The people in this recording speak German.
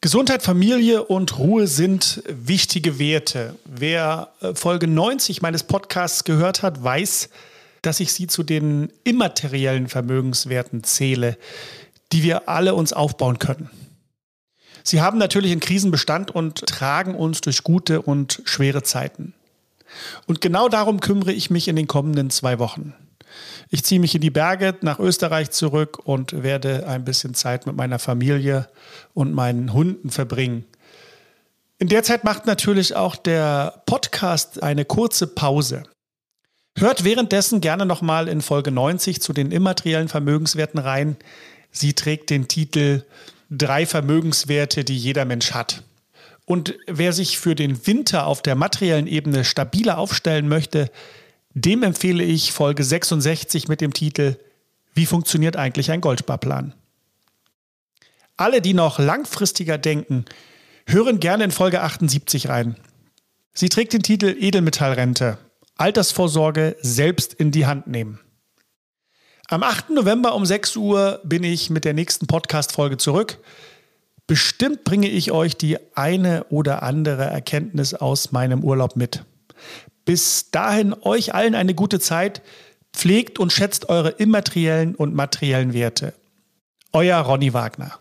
Gesundheit, Familie und Ruhe sind wichtige Werte. Wer äh, Folge 90 meines Podcasts gehört hat, weiß, dass ich sie zu den immateriellen Vermögenswerten zähle, die wir alle uns aufbauen können. Sie haben natürlich in Krisen Bestand und tragen uns durch gute und schwere Zeiten. Und genau darum kümmere ich mich in den kommenden zwei Wochen. Ich ziehe mich in die Berge nach Österreich zurück und werde ein bisschen Zeit mit meiner Familie und meinen Hunden verbringen. In der Zeit macht natürlich auch der Podcast eine kurze Pause. Hört währenddessen gerne nochmal in Folge 90 zu den immateriellen Vermögenswerten rein. Sie trägt den Titel Drei Vermögenswerte, die jeder Mensch hat. Und wer sich für den Winter auf der materiellen Ebene stabiler aufstellen möchte, dem empfehle ich Folge 66 mit dem Titel Wie funktioniert eigentlich ein Goldsparplan? Alle, die noch langfristiger denken, hören gerne in Folge 78 rein. Sie trägt den Titel Edelmetallrente. Altersvorsorge selbst in die Hand nehmen. Am 8. November um 6 Uhr bin ich mit der nächsten Podcast-Folge zurück. Bestimmt bringe ich euch die eine oder andere Erkenntnis aus meinem Urlaub mit. Bis dahin euch allen eine gute Zeit. Pflegt und schätzt eure immateriellen und materiellen Werte. Euer Ronny Wagner.